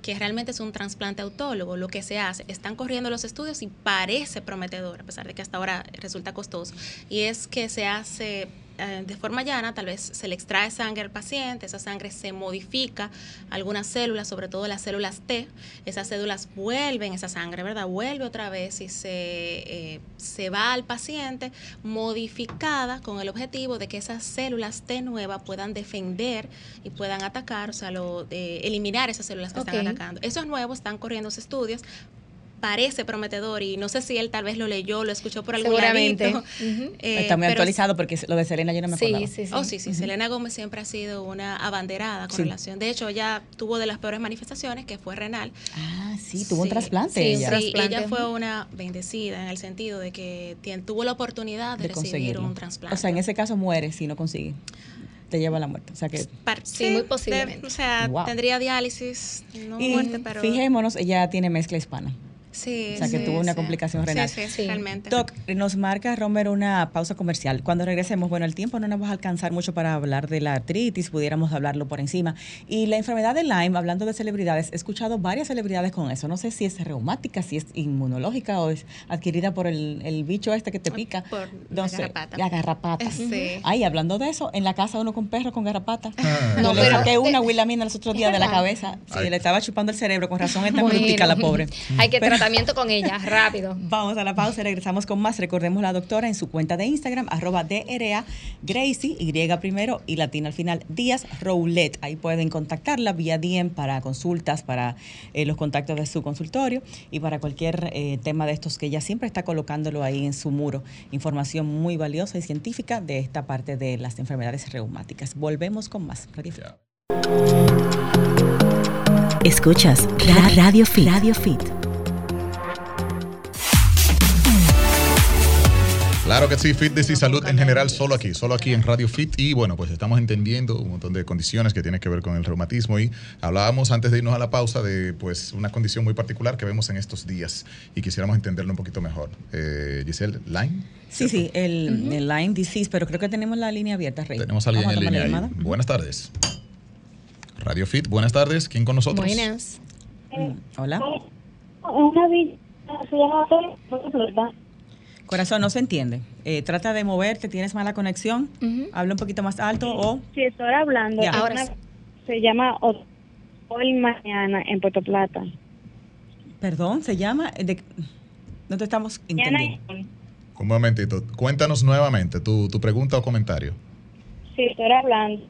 que realmente es un trasplante autólogo. Lo que se hace, están corriendo los estudios y parece prometedor, a pesar de que hasta ahora resulta costoso. Y es que se hace eh, de forma llana, tal vez se le extrae sangre al paciente, esa sangre se modifica, algunas células, sobre todo las células T, esas células vuelven esa sangre, ¿verdad? Vuelve otra vez y se, eh, se va al paciente modificada con el objetivo de que esas células T nuevas puedan defender y puedan atacar, o sea, lo, de eliminar esas células que están atacando. Esos nuevos están corriendo estudios. Parece prometedor y no sé si él tal vez lo leyó, lo escuchó por algún Seguramente. ladito. Eh, Está muy pero actualizado porque lo de Selena yo no me acordaba. Sí, sí, sí. Oh, sí, sí. Selena Gómez siempre ha sido una abanderada con Sí. relación. De hecho, ella tuvo de las peores manifestaciones, que fue renal. Ah, sí, tuvo un trasplante sí, ella. Sí, trasplante. ella fue una bendecida en el sentido de que tuvo la oportunidad de, de recibir un trasplante. O sea, en ese caso muere si no consigue. Te lleva a la muerte. O sea que Sí, muy posiblemente. o sea, Wow. tendría diálisis, no y muerte, pero fijémonos, ella tiene mezcla hispana. Sí, O sea, que sí, tuvo una sí. complicación renal. sí, Sí. realmente. Doc, nos marca Romero una pausa comercial. Cuando regresemos, bueno, el tiempo no nos va a alcanzar mucho para hablar de la artritis, pudiéramos hablarlo por encima. Y la enfermedad de Lyme, hablando de celebridades, he escuchado varias celebridades con eso. No sé si es reumática, si es inmunológica o es adquirida por el, el bicho este que te pica. Por No la sé, garrapata. La garrapata. Sí. Ay, hablando de eso, en la casa uno con perro con garrapata. Ah. No, No, le pero- saqué una Willamina los otros días de la cabeza. Sí, Ay. le estaba chupando el cerebro, con razón está Bueno, brutica la pobre. Hay que Pero- tratamiento con ella, rápido. Vamos a la pausa y regresamos con más. Recordemos la doctora en su cuenta de Instagram, arroba DRA Gracie, Y primero y latina al final, Díaz Roulette. Ahí pueden contactarla vía DM para consultas, para eh, los contactos de su consultorio y para cualquier eh, tema de estos que ella siempre está colocándolo ahí en su muro. Información muy valiosa y científica de esta parte de las enfermedades reumáticas. Volvemos con más. Radio. Escuchas Ra- Radio Fit. Radio Fit. Claro que sí, fitness y salud en general, solo aquí, solo aquí en Radio Fit. Y bueno, pues estamos entendiendo un montón de condiciones que tienen que ver con el reumatismo. Y hablábamos antes de irnos a la pausa de pues una condición muy particular que vemos en estos días y quisiéramos entenderlo un poquito mejor. Eh, Giselle, Lyme. Sí, sí, el, el Lyme disease, pero creo que tenemos la línea abierta, Rey. Tenemos a alguien Vamos en tomar la línea ahí. Buenas tardes. Radio Fit, buenas tardes. ¿Quién con nosotros? Buenas. Mm, Hola. Corazón, no se entiende. Eh, trata de moverte, tienes mala conexión. Ujú. Habla un poquito más alto o... Si estoy hablando, Ahora una- sí. se llama Ho- Hoy Mañana en Puerto Plata. Perdón, se llama... eh, de- no te estamos Mañana entendiendo. Un momentito. Cuéntanos nuevamente tu, tu pregunta o comentario. si estoy hablando,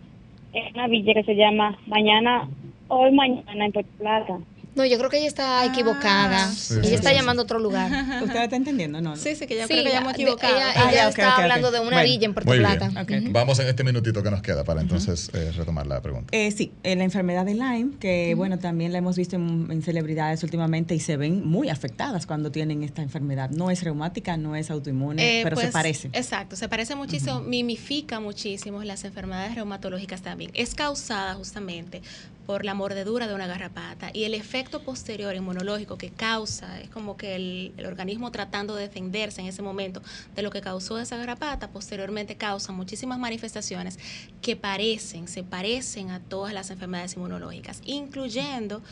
es una villa que se llama Mañana, Hoy Mañana en Puerto Plata. No, yo creo que ella está equivocada. Sí, ella sí, está sí, llamando a otro lugar. ¿Usted está entendiendo? No, no. Sí, sí, que yo Sí, creo que de- equivocado. Ella, Ah, ella ya, ok, está ok, ok. hablando de una Bueno, villa en Puerto Plata. Vamos en este minutito que nos queda para entonces eh, retomar la pregunta. Eh, sí, eh, la enfermedad de Lyme, que bueno, también la hemos visto en, en celebridades últimamente y se ven muy afectadas cuando tienen esta enfermedad. No es reumática, no es autoinmune, Eh, pero se pues, parece. Exacto, se parece muchísimo, mimifica muchísimo las enfermedades reumatológicas también. Es causada justamente por la mordedura de una garrapata y el efecto posterior inmunológico que causa, es como que el, el organismo tratando de defenderse en ese momento de lo que causó esa garrapata, posteriormente causa muchísimas manifestaciones que parecen, se parecen a todas las enfermedades inmunológicas, incluyendo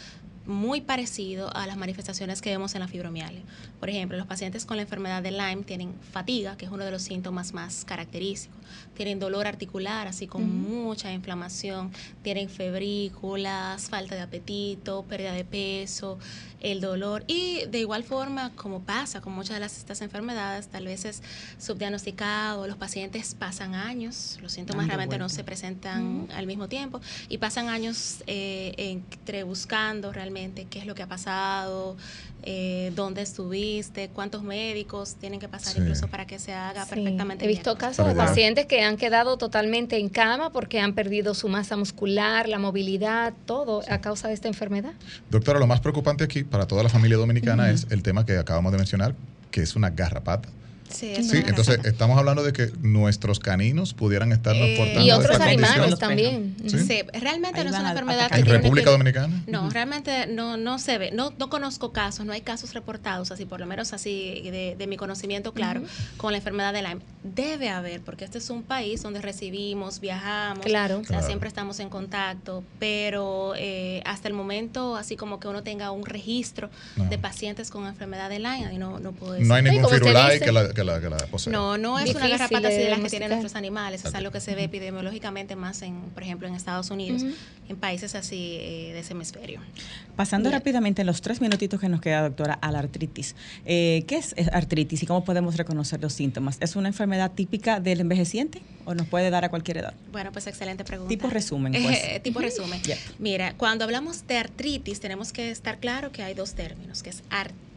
muy parecido a las manifestaciones que vemos en la fibromialgia. Por ejemplo, los pacientes con la enfermedad de Lyme tienen fatiga, que es uno de los síntomas más característicos. Tienen dolor articular, así con mucha inflamación. Tienen febrículas, falta de apetito, pérdida de peso, el dolor. Y de igual forma, como pasa con muchas de las, estas enfermedades, tal vez es subdiagnosticado, los pacientes pasan años, los síntomas Dando realmente no se presentan al mismo tiempo y pasan años eh, entre buscando realmente qué es lo que ha pasado, eh, dónde estuviste, cuántos médicos tienen que pasar Sí. incluso para que se haga Sí, perfectamente He bien. visto casos de pacientes que han quedado totalmente en cama porque han perdido su masa muscular, la movilidad, todo a causa de esta enfermedad. Doctora, lo más preocupante aquí para toda la familia dominicana es el tema que acabamos de mencionar, que es una garrapata. Sí, entonces estamos hablando de que nuestros caninos pudieran estarnos Eh, portando Y otros esta animales condición. también. Sí. Sí, realmente Ahí no es una a enfermedad ¿En República que- Dominicana? No, realmente no, no se ve, no, no conozco casos, no hay casos reportados, así por lo menos así de, de mi conocimiento claro, con la enfermedad de Lyme. Debe haber, porque este es un país donde recibimos, viajamos, Claro. o sea, Claro. siempre estamos en contacto, pero eh, hasta el momento, así como que uno tenga un registro No. de pacientes con enfermedad de Lyme, ahí no, no puedo decir. No hay ningún firulai dice. que la, que, la, que la posea. No, no es una garrapata así de las que tienen nuestros animales, es algo que se ve epidemiológicamente más en, por ejemplo, en Estados Unidos, Ujú. en países así eh, de ese hemisferio. Pasando Bien. rápidamente en los tres minutitos que nos queda, doctora, a la artritis. Eh, ¿Qué es artritis y cómo podemos reconocer los síntomas? ¿Es una enfermedad típica del envejeciente o nos puede dar a cualquier edad? Bueno, pues excelente pregunta. Tipo resumen, pues. Eh, tipo resumen. Mira, cuando hablamos de artritis, tenemos que estar claro que hay dos términos, que es artritis,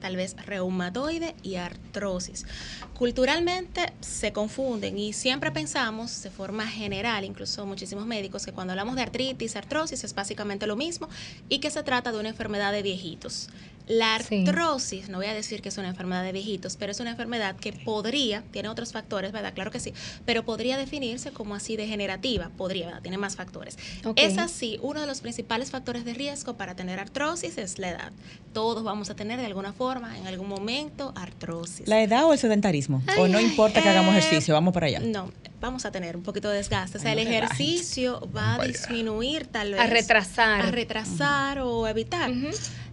tal vez reumatoide y artrosis. Culturalmente se confunden y siempre pensamos de forma general, incluso muchísimos médicos, que cuando hablamos de artritis, artrosis es básicamente lo mismo y que se trata de una enfermedad de viejitos. La artrosis, no voy a decir que es una enfermedad de viejitos, pero es una enfermedad que podría, tiene otros factores, ¿verdad? Claro que sí, pero podría definirse como así degenerativa, podría, ¿verdad? Tiene más factores. Es así, uno de los principales factores de riesgo para tener artrosis es la edad. Todos vamos a tener de alguna forma, en algún momento, artrosis. ¿La edad o el sedentarismo? ¿O no importa que hagamos ejercicio? Vamos para allá. No, vamos a tener un poquito de desgaste. O sea, el ejercicio va a disminuir tal vez. A retrasar. A retrasar o evitar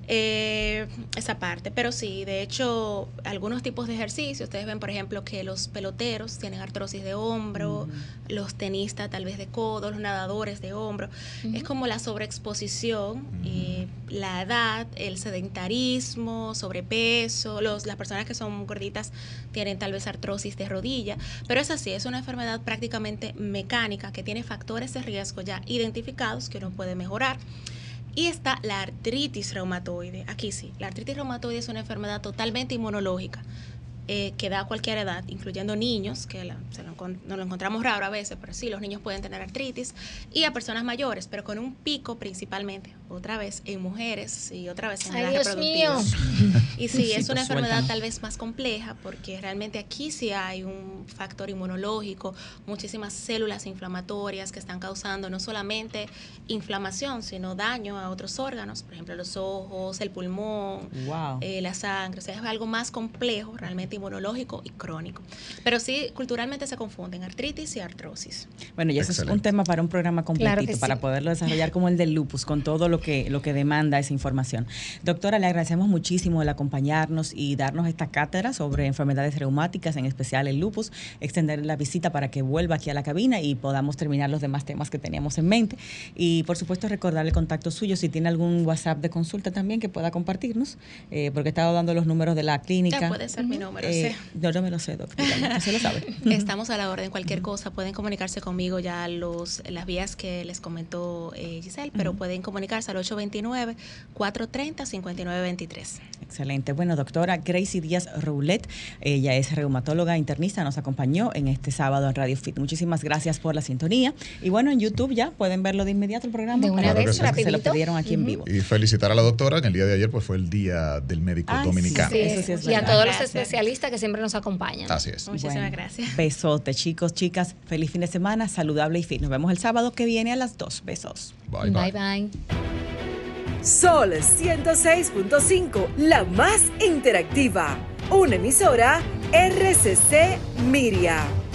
eh, esa parte. Pero sí, de hecho, algunos tipos de ejercicio, ustedes ven, por ejemplo, que los peloteros tienen artrosis de hombro, los tenistas tal vez de codo, los nadadores de hombro. Es como la sobreexposición, eh, la edad, el sedentarismo, sobrepeso, los, las personas que son gorditas tienen tal vez artrosis de rodilla. Pero es así, es una enfermedad prácticamente mecánica que tiene factores de riesgo ya identificados que uno puede mejorar. Y está la artritis reumatoide. Aquí sí, la artritis reumatoide es una enfermedad totalmente inmunológica. Eh, que da a cualquier edad, incluyendo niños, que se lo, nos lo encontramos raro a veces, pero sí, los niños pueden tener artritis, y a personas mayores, pero con un pico principalmente, otra vez, en mujeres y otra vez en Ay, Dios mío. Y sí, es una enfermedad tal vez más compleja, porque realmente aquí sí hay un factor inmunológico, muchísimas células inflamatorias que están causando no solamente inflamación, sino daño a otros órganos, por ejemplo, los ojos, el pulmón, eh, la sangre, o sea, es algo más complejo realmente inmunológico y crónico. Pero sí, culturalmente se confunden artritis y artrosis. Bueno, y eso es un tema para un programa completito, para poderlo desarrollar como el del lupus, con todo lo que, lo que demanda esa información. Doctora, le agradecemos muchísimo el acompañarnos y darnos esta cátedra sobre enfermedades reumáticas, en especial el lupus, extender la visita para que vuelva aquí a la cabina y podamos terminar los demás temas que teníamos en mente. Y por supuesto recordar el contacto suyo, si tiene algún WhatsApp de consulta también que pueda compartirnos, eh, porque he estado dando los números de la clínica. Ya puede ser mi número. Eh, yo no me lo sé, doctor. Se lo sabe. Estamos a la orden. Cualquier cosa pueden comunicarse conmigo ya los las vías que les comentó eh, Giselle, pero pueden comunicarse al 829-430-5923. Excelente. Bueno, doctora Gracie Díaz Roulet, ella es reumatóloga internista, nos acompañó en este sábado en Radio Fit. Muchísimas gracias por la sintonía. Y bueno, en YouTube ya pueden verlo de inmediato el programa. De una vez, Se lo pidieron aquí en vivo. Y felicitar a la doctora, que el día de ayer pues fue el Día del Médico Dominicano. y a todos los especialistas que siempre nos acompañan. Así es. Muchísimas gracias. Besote, chicos, chicas. Feliz fin de semana, saludable y fit. Nos vemos el sábado que viene a las 2. Besos. Bye, bye. bye. Sol 106.5, la más interactiva. Una emisora RCC Miria.